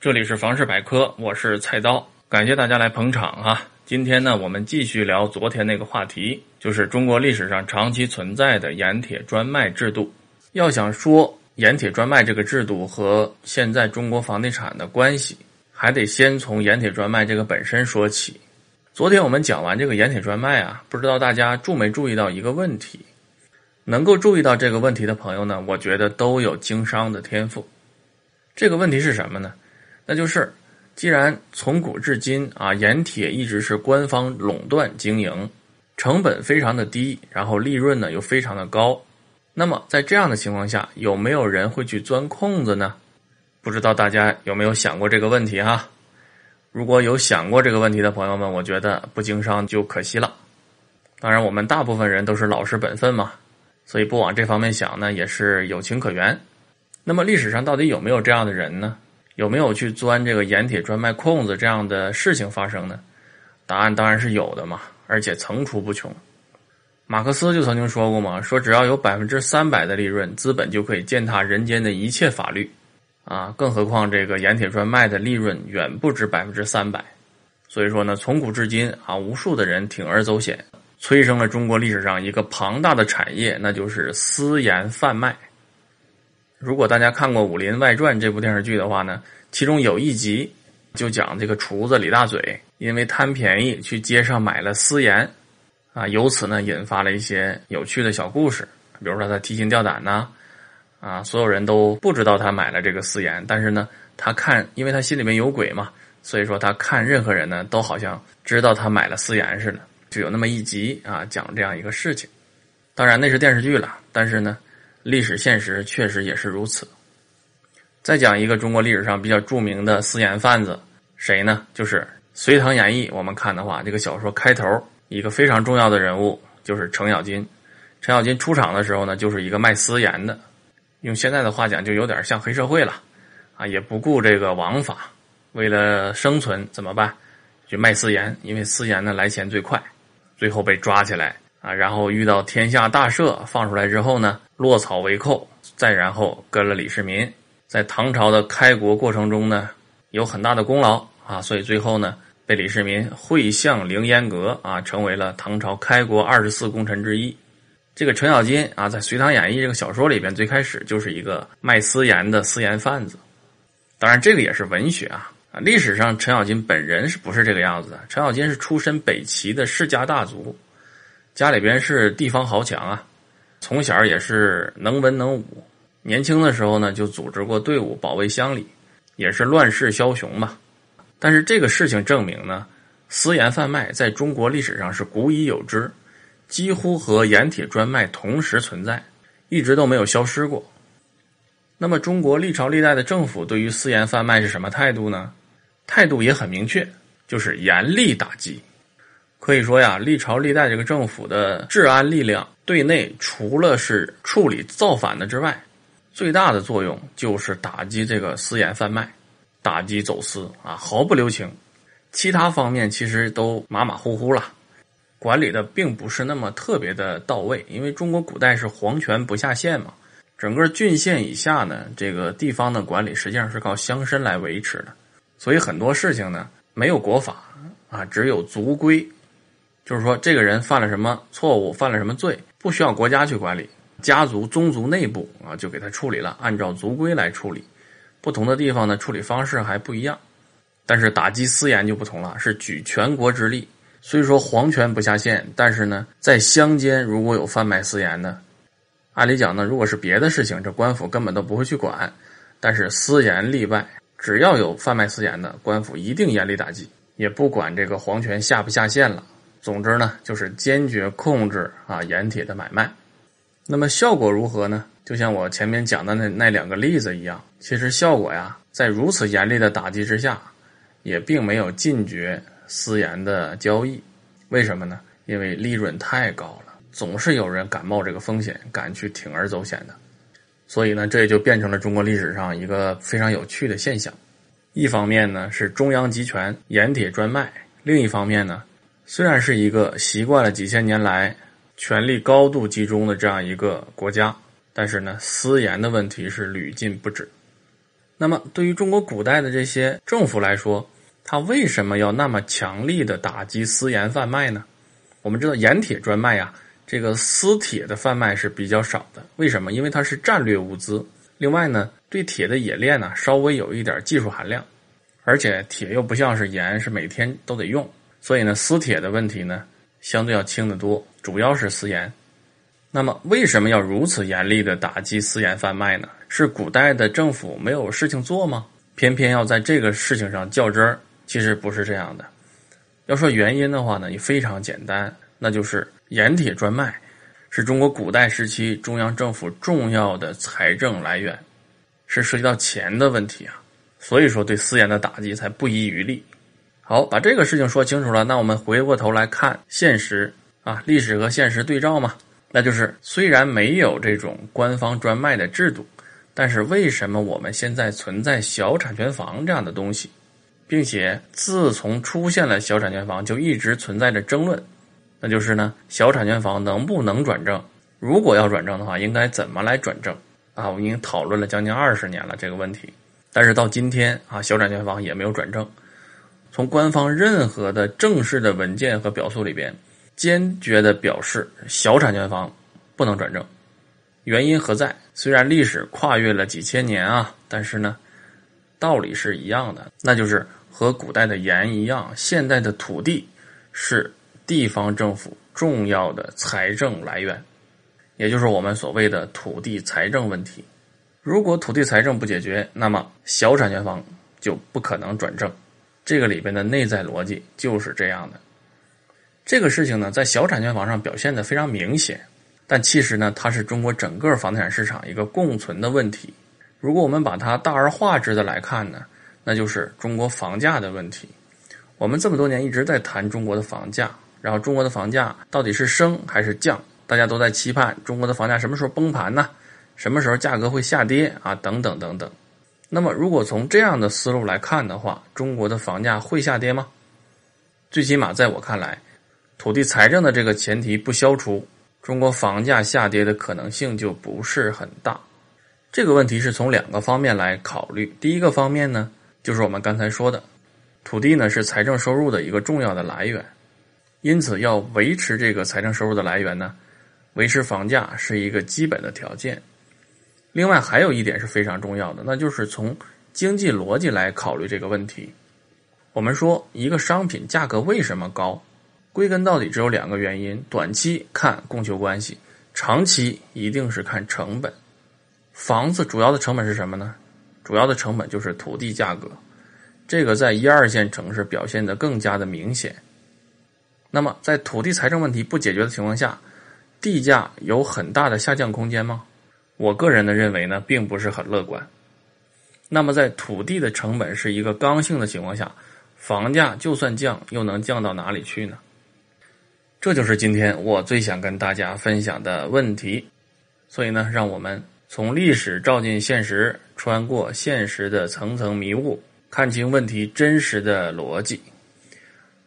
这里是房事百科，我是菜刀，感谢大家来捧场哈。今天呢，我们继续聊昨天那个话题，就是中国历史上长期存在的盐铁专卖制度。要想说盐铁专卖这个制度和现在中国房地产的关系，还得先从盐铁专卖这个本身说起。昨天我们讲完这个盐铁专卖啊，不知道大家注没注意到一个问题？能够注意到这个问题的朋友呢，我觉得都有经商的天赋。这个问题是什么呢？那就是，既然从古至今啊，盐铁一直是官方垄断经营，成本非常的低，然后利润呢又非常的高，那么在这样的情况下，有没有人会去钻空子呢？不知道大家有没有想过这个问题哈？如果有想过这个问题的朋友们，我觉得不经商就可惜了。当然，我们大部分人都是老实本分嘛，所以不往这方面想呢，也是有情可原。那么历史上到底有没有这样的人呢？有没有去钻这个盐铁专卖空子这样的事情发生呢？答案当然是有的嘛，而且层出不穷。马克思就曾经说过嘛，说只要有百分之三百的利润，资本就可以践踏人间的一切法律，啊，更何况这个盐铁专卖的利润远不止百分之三百。所以说呢，从古至今啊，无数的人铤而走险，催生了中国历史上一个庞大的产业，那就是私盐贩卖。如果大家看过《武林外传》这部电视剧的话呢，其中有一集就讲这个厨子李大嘴因为贪便宜去街上买了私盐，啊，由此呢引发了一些有趣的小故事，比如说他提心吊胆呐，啊，所有人都不知道他买了这个私盐，但是呢，他看，因为他心里面有鬼嘛，所以说他看任何人呢都好像知道他买了私盐似的，就有那么一集啊讲这样一个事情。当然那是电视剧了，但是呢。历史现实确实也是如此。再讲一个中国历史上比较著名的私盐贩子，谁呢？就是《隋唐演义》。我们看的话，这个小说开头一个非常重要的人物就是程咬金。程咬金出场的时候呢，就是一个卖私盐的，用现在的话讲，就有点像黑社会了啊，也不顾这个王法，为了生存怎么办？去卖私盐，因为私盐呢来钱最快，最后被抓起来。啊，然后遇到天下大赦，放出来之后呢，落草为寇，再然后跟了李世民，在唐朝的开国过程中呢，有很大的功劳啊，所以最后呢，被李世民会相凌烟阁啊，成为了唐朝开国二十四功臣之一。这个程咬金啊，在《隋唐演义》这个小说里边，最开始就是一个卖私盐的私盐贩子。当然，这个也是文学啊啊，历史上程咬金本人是不是这个样子的？程咬金是出身北齐的世家大族。家里边是地方豪强啊，从小也是能文能武。年轻的时候呢，就组织过队伍保卫乡里，也是乱世枭雄嘛。但是这个事情证明呢，私盐贩卖在中国历史上是古已有之，几乎和盐铁专卖同时存在，一直都没有消失过。那么，中国历朝历代的政府对于私盐贩卖是什么态度呢？态度也很明确，就是严厉打击。可以说呀，历朝历代这个政府的治安力量，对内除了是处理造反的之外，最大的作用就是打击这个私盐贩卖，打击走私啊，毫不留情。其他方面其实都马马虎虎了，管理的并不是那么特别的到位。因为中国古代是皇权不下县嘛，整个郡县以下呢，这个地方的管理实际上是靠乡绅来维持的，所以很多事情呢没有国法啊，只有族规。就是说，这个人犯了什么错误，犯了什么罪，不需要国家去管理，家族宗族内部啊就给他处理了，按照族规来处理。不同的地方呢，处理方式还不一样。但是打击私盐就不同了，是举全国之力。虽说皇权不下县，但是呢，在乡间如果有贩卖私盐的，按理讲呢，如果是别的事情，这官府根本都不会去管。但是私盐例外，只要有贩卖私盐的，官府一定严厉打击，也不管这个皇权下不下县了。总之呢，就是坚决控制啊盐铁的买卖。那么效果如何呢？就像我前面讲的那那两个例子一样，其实效果呀，在如此严厉的打击之下，也并没有禁绝私盐的交易。为什么呢？因为利润太高了，总是有人敢冒这个风险，敢去铤而走险的。所以呢，这也就变成了中国历史上一个非常有趣的现象。一方面呢是中央集权，盐铁专卖；另一方面呢。虽然是一个习惯了几千年来权力高度集中的这样一个国家，但是呢，私盐的问题是屡禁不止。那么，对于中国古代的这些政府来说，他为什么要那么强力的打击私盐贩卖呢？我们知道盐铁专卖呀，这个私铁的贩卖是比较少的。为什么？因为它是战略物资。另外呢，对铁的冶炼呢，稍微有一点技术含量，而且铁又不像是盐，是每天都得用。所以呢，私铁的问题呢，相对要轻得多。主要是私盐。那么，为什么要如此严厉的打击私盐贩卖呢？是古代的政府没有事情做吗？偏偏要在这个事情上较真儿？其实不是这样的。要说原因的话呢，也非常简单，那就是盐铁专卖是中国古代时期中央政府重要的财政来源，是涉及到钱的问题啊。所以说，对私盐的打击才不遗余力。好，把这个事情说清楚了，那我们回过头来看现实啊，历史和现实对照嘛，那就是虽然没有这种官方专卖的制度。但是为什么我们现在存在小产权房这样的东西，并且自从出现了小产权房，就一直存在着争论，那就是呢，小产权房能不能转正？如果要转正的话，应该怎么来转正？啊，我们已经讨论了将近二十年了这个问题，但是到今天啊，小产权房也没有转正。从官方任何的正式的文件和表述里边，坚决的表示小产权房不能转正。原因何在？虽然历史跨越了几千年啊，但是呢，道理是一样的，那就是和古代的盐一样，现代的土地是地方政府重要的财政来源，也就是我们所谓的土地财政问题。如果土地财政不解决，那么小产权房就不可能转正。这个里边的内在逻辑就是这样的。这个事情呢，在小产权房上表现的非常明显。但其实呢，它是中国整个房地产市场一个共存的问题。如果我们把它大而化之的来看呢，那就是中国房价的问题。我们这么多年一直在谈中国的房价，然后中国的房价到底是升还是降？大家都在期盼中国的房价什么时候崩盘呢？什么时候价格会下跌啊？等等等等。那么，如果从这样的思路来看的话，中国的房价会下跌吗？最起码在我看来，土地财政的这个前提不消除。中国房价下跌的可能性就不是很大。这个问题是从两个方面来考虑。第一个方面呢，就是我们刚才说的，土地呢是财政收入的一个重要的来源，因此要维持这个财政收入的来源呢，维持房价是一个基本的条件。另外还有一点是非常重要的，那就是从经济逻辑来考虑这个问题。我们说一个商品价格为什么高？归根到底只有两个原因：短期看供求关系，长期一定是看成本。房子主要的成本是什么呢？主要的成本就是土地价格，这个在一二线城市表现的更加的明显。那么，在土地财政问题不解决的情况下，地价有很大的下降空间吗？我个人的认为呢，并不是很乐观。那么，在土地的成本是一个刚性的情况下，房价就算降，又能降到哪里去呢？这就是今天我最想跟大家分享的问题，所以呢，让我们从历史照进现实，穿过现实的层层迷雾，看清问题真实的逻辑。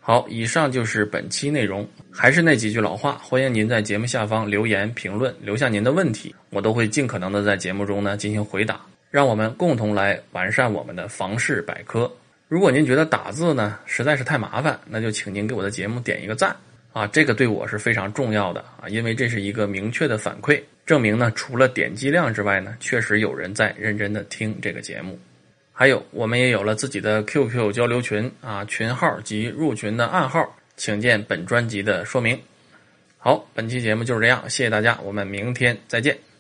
好，以上就是本期内容。还是那几句老话，欢迎您在节目下方留言评论，留下您的问题，我都会尽可能的在节目中呢进行回答。让我们共同来完善我们的房事百科。如果您觉得打字呢实在是太麻烦，那就请您给我的节目点一个赞。啊，这个对我是非常重要的啊，因为这是一个明确的反馈，证明呢，除了点击量之外呢，确实有人在认真的听这个节目。还有，我们也有了自己的 QQ 交流群啊，群号及入群的暗号，请见本专辑的说明。好，本期节目就是这样，谢谢大家，我们明天再见。